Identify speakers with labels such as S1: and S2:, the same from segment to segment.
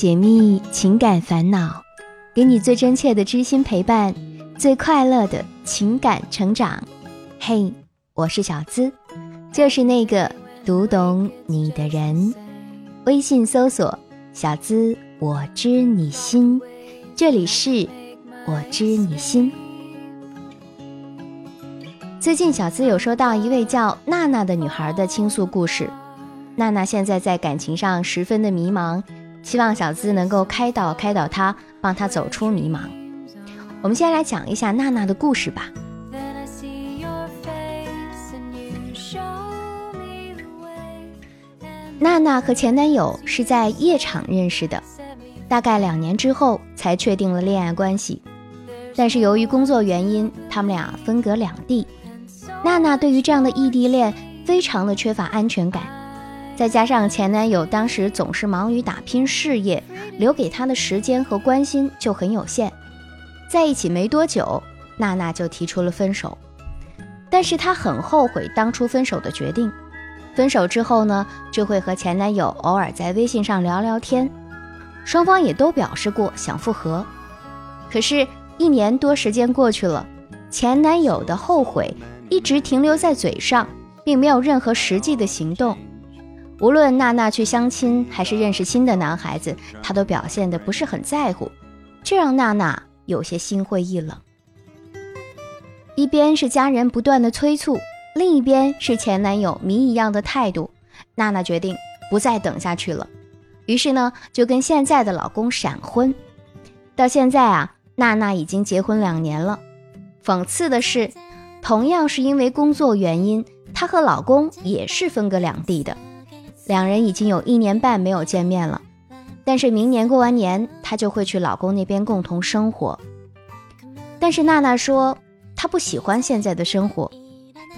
S1: 解密情感烦恼，给你最真切的知心陪伴，最快乐的情感成长。嘿，我是小资，就是那个读懂你的人。微信搜索“小资我知你心”，这里是“我知你心”。最近，小资有收到一位叫娜娜的女孩的倾诉故事。娜娜现在在感情上十分的迷茫，希望小资能够开导开导他，帮他走出迷茫。我们先来讲一下娜娜的故事吧。娜娜和前男友是在夜场认识的，大概两年之后才确定了恋爱关系，但是由于工作原因，他们俩分隔两地。娜娜对于这样的异地恋非常的缺乏安全感，再加上前男友当时总是忙于打拼事业，留给她的时间和关心就很有限。在一起没多久，娜娜就提出了分手，但是她很后悔当初分手的决定。分手之后呢，就会和前男友偶尔在微信上聊聊天，双方也都表示过想复合。可是，一年多时间过去了，前男友的后悔。一直停留在嘴上，并没有任何实际的行动。无论娜娜去相亲还是认识新的男孩子，他都表现得不是很在乎，这让娜娜有些心灰意冷。一边是家人不断的催促，另一边是前男友谜一样的态度，娜娜决定不再等下去了。于是呢，就跟现在的老公闪婚。到现在啊，娜娜已经结婚两年了。讽刺的是。同样是因为工作原因，她和老公也是分隔两地的，两人已经有一年半没有见面了。但是明年过完年，她就会去老公那边共同生活。但是娜娜说，她不喜欢现在的生活，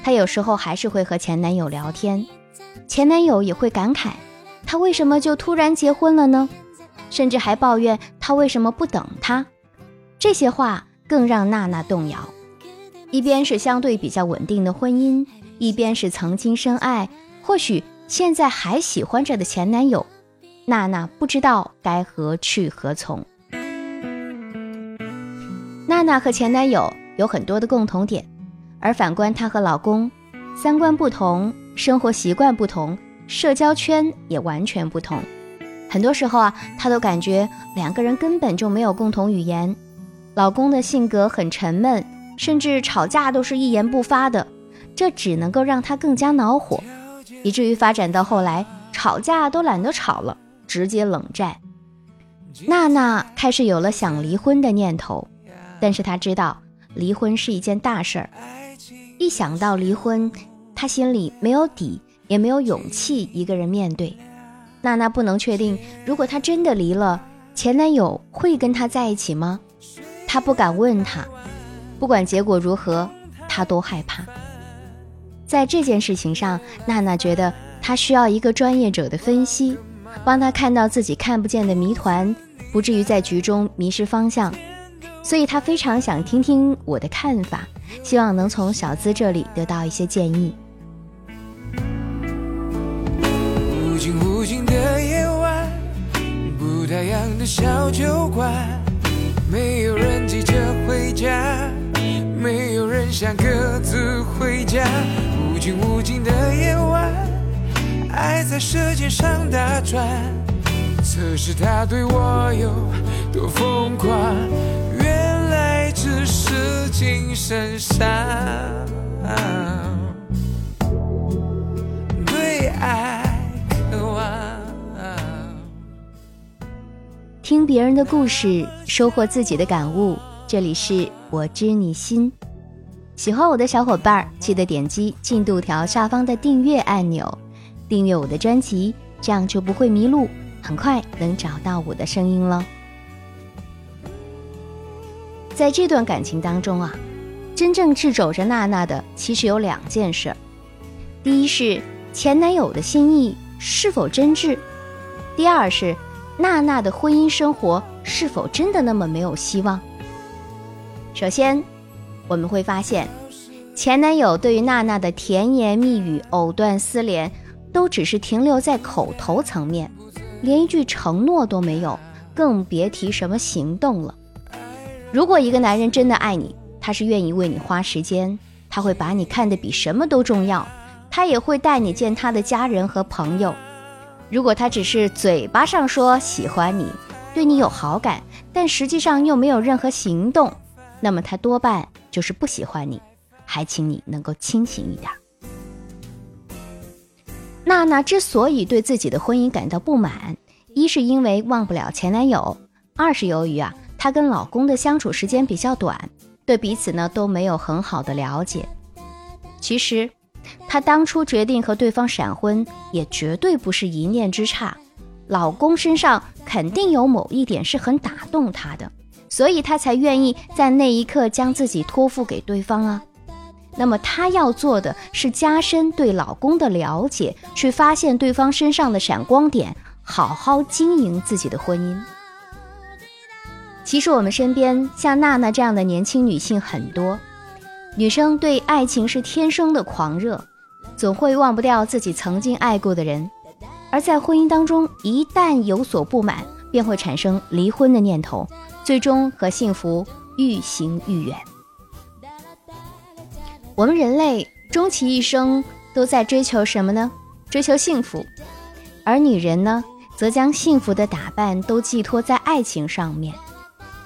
S1: 她有时候还是会和前男友聊天，前男友也会感慨，她为什么就突然结婚了呢？甚至还抱怨她为什么不等他。这些话更让娜娜动摇。一边是相对比较稳定的婚姻，一边是曾经深爱，或许现在还喜欢着的前男友，娜娜不知道该何去何从。娜娜和前男友有很多的共同点，而反观她和老公，三观不同，生活习惯不同，社交圈也完全不同。很多时候啊，她都感觉两个人根本就没有共同语言。老公的性格很沉闷。甚至吵架都是一言不发的，这只能够让她更加恼火，以至于发展到后来吵架都懒得吵了，直接冷战。娜娜开始有了想离婚的念头，但是她知道离婚是一件大事儿，一想到离婚，她心里没有底，也没有勇气一个人面对。娜娜不能确定，如果她真的离了，前男友会跟她在一起吗？她不敢问他。不管结果如何，她都害怕。在这件事情上，娜娜觉得她需要一个专业者的分析，帮她看到自己看不见的谜团，不至于在局中迷失方向。所以她非常想听听我的看法，希望能从小资这里得到一些建议。无尽无尽的夜晚，不太阳的小酒馆，没有人急着回家。没有人想各自回家，尽无尽的夜晚，爱在舌尖上打转，测试他对我有多疯狂，原来只是精神上对爱渴望。听别人的故事，收获自己的感悟。这里是我知你心，喜欢我的小伙伴记得点击进度条下方的订阅按钮，订阅我的专辑，这样就不会迷路，很快能找到我的声音了。在这段感情当中啊，真正掣肘着娜娜的其实有两件事，第一是前男友的心意是否真挚，第二是娜娜的婚姻生活是否真的那么没有希望。首先，我们会发现，前男友对于娜娜的甜言蜜语、藕断丝连，都只是停留在口头层面，连一句承诺都没有，更别提什么行动了。如果一个男人真的爱你，他是愿意为你花时间，他会把你看得比什么都重要，他也会带你见他的家人和朋友。如果他只是嘴巴上说喜欢你，对你有好感，但实际上又没有任何行动，那么他多半就是不喜欢你。还请你能够清醒一点。娜娜之所以对自己的婚姻感到不满，一是因为忘不了前男友，二是由于啊，她跟老公的相处时间比较短，对彼此呢都没有很好的了解。其实，她当初决定和对方闪婚，也绝对不是一念之差，老公身上肯定有某一点是很打动她的，所以她才愿意在那一刻将自己托付给对方啊。那么她要做的是加深对老公的了解，去发现对方身上的闪光点，好好经营自己的婚姻。其实我们身边像娜娜这样的年轻女性很多，女生对爱情是天生的狂热，总会忘不掉自己曾经爱过的人，而在婚姻当中一旦有所不满，便会产生离婚的念头，最终和幸福愈行愈远。我们人类终其一生都在追求什么呢？追求幸福，而女人呢，则将幸福的打扮都寄托在爱情上面。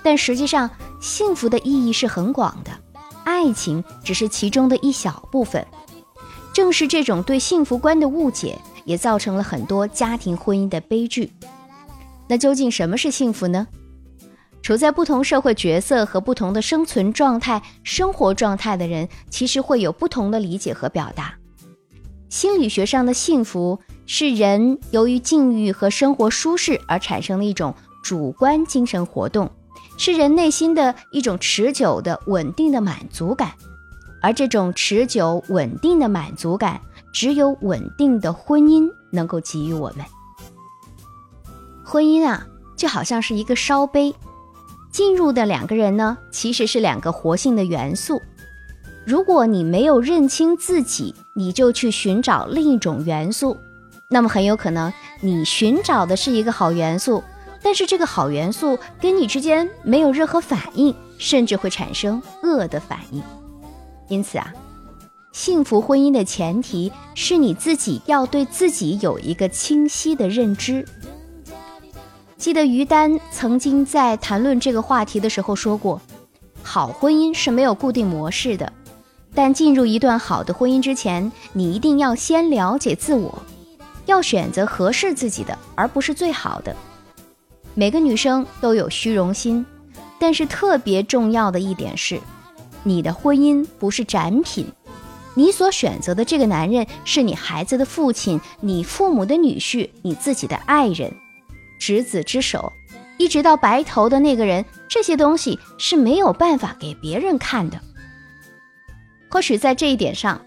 S1: 但实际上，幸福的意义是很广的，爱情只是其中的一小部分。正是这种对幸福观的误解，也造成了很多家庭婚姻的悲剧。那究竟什么是幸福呢？处在不同社会角色和不同的生存状态、生活状态的人，其实会有不同的理解和表达。心理学上的幸福是人由于境遇和生活舒适而产生的一种主观精神活动，是人内心的一种持久的、稳定的满足感。而这种持久稳定的满足感，只有稳定的婚姻能够给予我们。婚姻啊，就好像是一个烧杯。进入的两个人呢，其实是两个活性的元素。如果你没有认清自己，你就去寻找另一种元素，那么很有可能你寻找的是一个好元素，但是这个好元素跟你之间没有任何反应，甚至会产生恶的反应。因此啊，幸福婚姻的前提是你自己要对自己有一个清晰的认知。记得于丹曾经在谈论这个话题的时候说过：“好婚姻是没有固定模式的，但进入一段好的婚姻之前，你一定要先了解自我，要选择合适自己的，而不是最好的。每个女生都有虚荣心，但是特别重要的一点是，你的婚姻不是展品，你所选择的这个男人是你孩子的父亲，你父母的女婿，你自己的爱人。”执子之手，一直到白头的那个人，这些东西是没有办法给别人看的。或许在这一点上，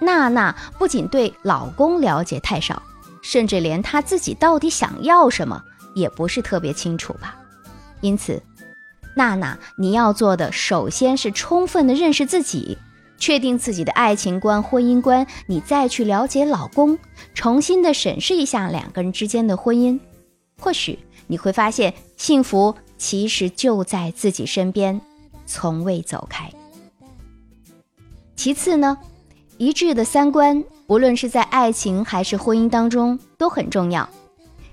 S1: 娜娜不仅对老公了解太少，甚至连她自己到底想要什么也不是特别清楚吧。因此，娜娜，你要做的首先是充分的认识自己，确定自己的爱情观、婚姻观，你再去了解老公，重新的审视一下两个人之间的婚姻。或许你会发现，幸福其实就在自己身边，从未走开。其次呢，一致的三观，无论是在爱情还是婚姻当中都很重要。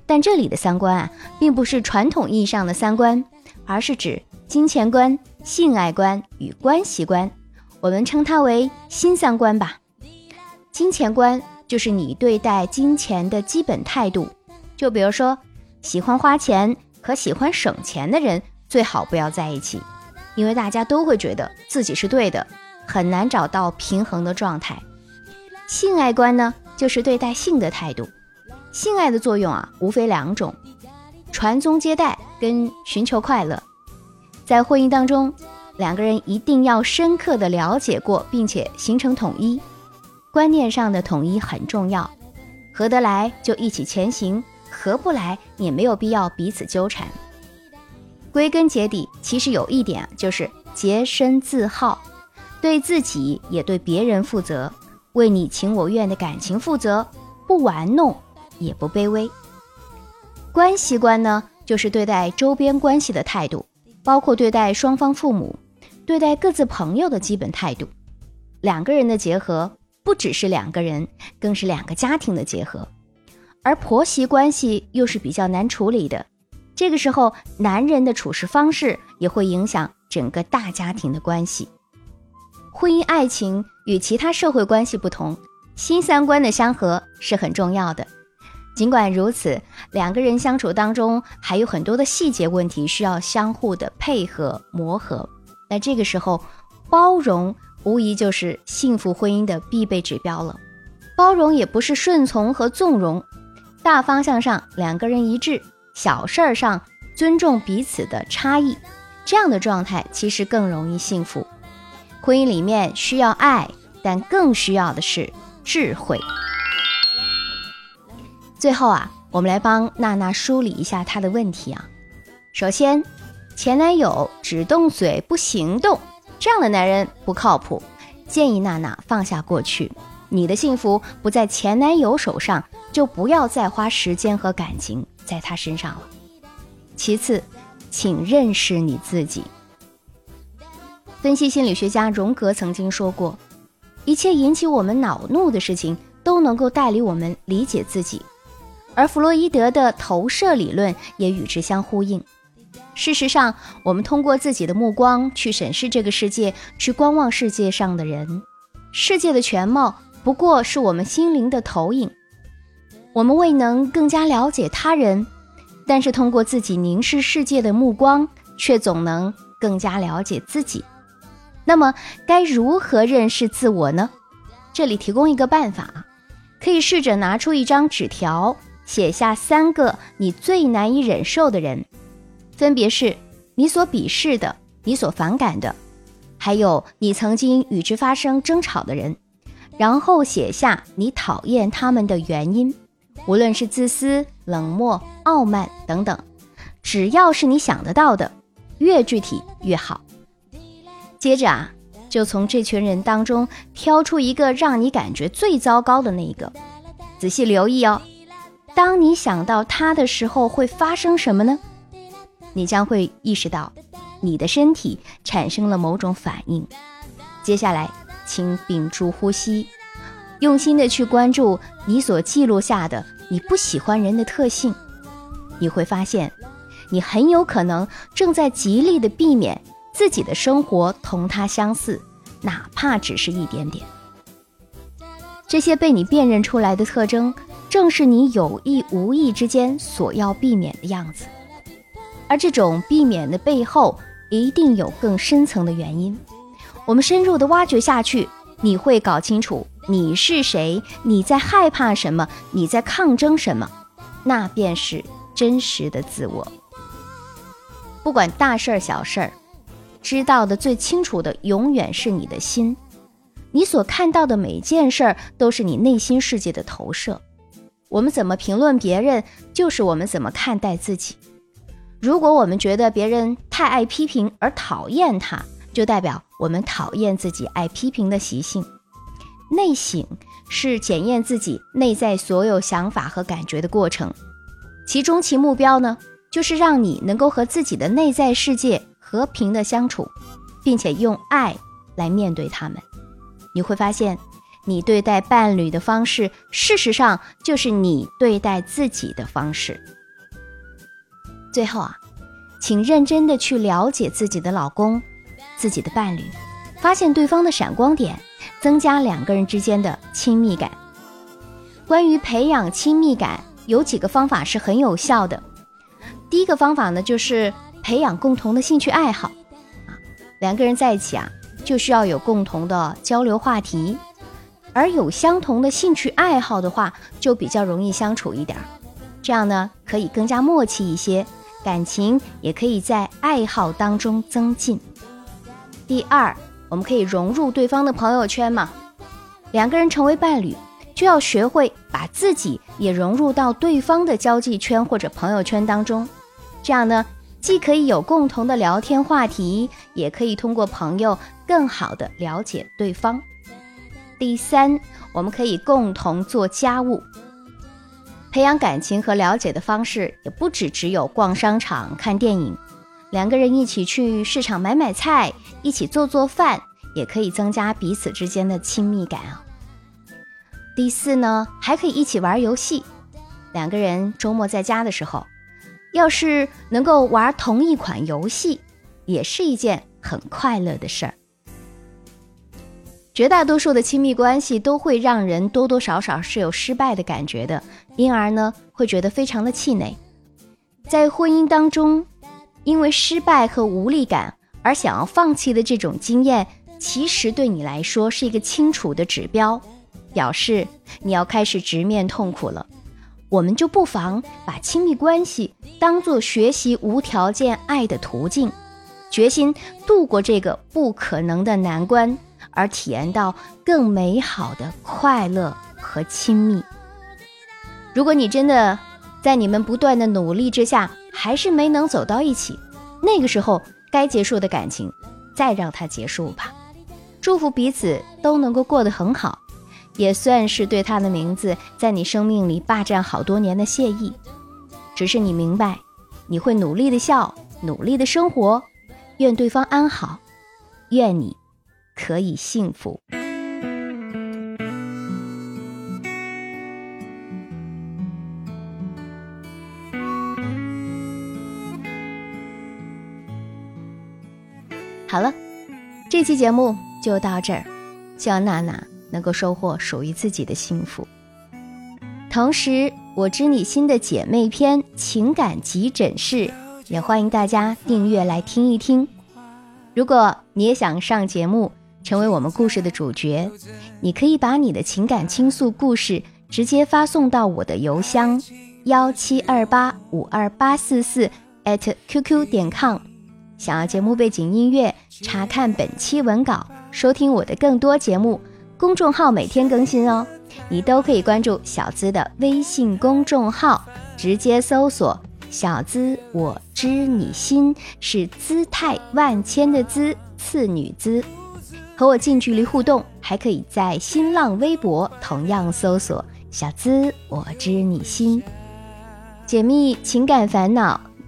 S1: 但这里的三观啊，并不是传统意义上的三观，而是指金钱观、性爱观与关系观。我们称它为新三观吧。金钱观就是你对待金钱的基本态度，就比如说。喜欢花钱和喜欢省钱的人最好不要在一起，因为大家都会觉得自己是对的，很难找到平衡的状态。性爱观呢，就是对待性的态度。性爱的作用啊，无非两种：传宗接代跟寻求快乐。在婚姻当中，两个人一定要深刻的了解过，并且形成统一。观念上的统一很重要，合得来就一起前行。合不来也没有必要彼此纠缠。归根结底，其实有一点就是洁身自好，对自己也对别人负责，为你情我愿的感情负责，不玩弄也不卑微。关系观呢，就是对待周边关系的态度，包括对待双方父母、对待各自朋友的基本态度。两个人的结合，不只是两个人，更是两个家庭的结合。而婆媳关系又是比较难处理的，这个时候，男人的处事方式也会影响整个大家庭的关系。婚姻爱情与其他社会关系不同，新三观的相合是很重要的。尽管如此，两个人相处当中还有很多的细节问题需要相互的配合磨合。那这个时候，包容无疑就是幸福婚姻的必备指标了。包容也不是顺从和纵容。大方向上两个人一致，小事儿上尊重彼此的差异，这样的状态其实更容易幸福。婚姻里面需要爱，但更需要的是智慧。最后啊，我们来帮娜娜梳理一下她的问题啊。首先，前男友只动嘴不行动，这样的男人不靠谱，建议娜娜放下过去。你的幸福不在前男友手上，就不要再花时间和感情在他身上了。其次，请认识你自己。分析心理学家荣格曾经说过，一切引起我们恼怒的事情都能够带领我们理解自己，而弗洛伊德的投射理论也与之相呼应。事实上，我们通过自己的目光去审视这个世界，去观望世界上的人，世界的全貌。不过是我们心灵的投影，我们未能更加了解他人，但是通过自己凝视世界的目光，却总能更加了解自己。那么，该如何认识自我呢？这里提供一个办法，可以试着拿出一张纸条，写下三个你最难以忍受的人，分别是你所鄙视的、你所反感的，还有你曾经与之发生争吵的人。然后写下你讨厌他们的原因，无论是自私、冷漠、傲慢等等，只要是你想得到的，越具体越好。接着啊，就从这群人当中挑出一个让你感觉最糟糕的那一个，仔细留意哦。当你想到他的时候，会发生什么呢？你将会意识到，你的身体产生了某种反应。接下来。请屏住呼吸，用心的去关注你所记录下的你不喜欢人的特性，你会发现，你很有可能正在极力的避免自己的生活同他相似，哪怕只是一点点。这些被你辨认出来的特征，正是你有意无意之间所要避免的样子，而这种避免的背后，一定有更深层的原因。我们深入的挖掘下去，你会搞清楚你是谁，你在害怕什么，你在抗争什么，那便是真实的自我。不管大事儿小事儿，知道的最清楚的永远是你的心。你所看到的每件事儿都是你内心世界的投射。我们怎么评论别人，就是我们怎么看待自己。如果我们觉得别人太爱批评而讨厌他，就代表我们讨厌自己爱批评的习性。内省是检验自己内在所有想法和感觉的过程，其中其目标呢，就是让你能够和自己的内在世界和平的相处，并且用爱来面对他们。你会发现，你对待伴侣的方式，事实上就是你对待自己的方式。最后啊，请认真的去了解自己的老公。自己的伴侣，发现对方的闪光点，增加两个人之间的亲密感。关于培养亲密感，有几个方法是很有效的。第一个方法呢，就是培养共同的兴趣爱好。啊，两个人在一起啊，就需要有共同的交流话题，而有相同的兴趣爱好的话，就比较容易相处一点。这样呢，可以更加默契一些，感情也可以在爱好当中增进。第二，我们可以融入对方的朋友圈嘛？两个人成为伴侣，就要学会把自己也融入到对方的交际圈或者朋友圈当中。这样呢，既可以有共同的聊天话题，也可以通过朋友更好的了解对方。第三，我们可以共同做家务。培养感情和了解的方式也不只只有逛商场、看电影，两个人一起去市场买买菜，一起做做饭，也可以增加彼此之间的亲密感啊。第四呢，还可以一起玩游戏。两个人周末在家的时候，要是能够玩同一款游戏，也是一件很快乐的事儿。绝大多数的亲密关系都会让人多多少少是有失败的感觉的，因而呢会觉得非常的气馁。在婚姻当中，因为失败和无力感而想要放弃的这种经验，其实对你来说是一个清楚的指标，表示你要开始直面痛苦了。我们就不妨把亲密关系当做学习无条件爱的途径，决心度过这个不可能的难关。而体验到更美好的快乐和亲密。如果你真的在你们不断的努力之下，还是没能走到一起，那个时候该结束的感情，再让它结束吧。祝福彼此都能够过得很好，也算是对他的名字在你生命里霸占好多年的谢意。只是你明白，你会努力的笑，努力的生活，愿对方安好，愿你。可以幸福。这期节目就到这儿，希望娜娜能够收获属于自己的幸福。同时，我知你心的姐妹篇情感急诊室也欢迎大家订阅来听一听。如果你也想上节目，成为我们故事的主角，你可以把你的情感倾诉故事直接发送到我的邮箱幺七二八五二八四四 at qq 点 com。想要节目背景音乐，查看本期文稿，收听我的更多节目，公众号每天更新哦。你都可以关注小资的微信公众号，直接搜索“小资我知你心”，是姿态万千的姿，次女姿。和我近距离互动，还可以在新浪微博同样搜索“小资我知你心”，解密情感烦恼，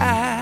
S1: I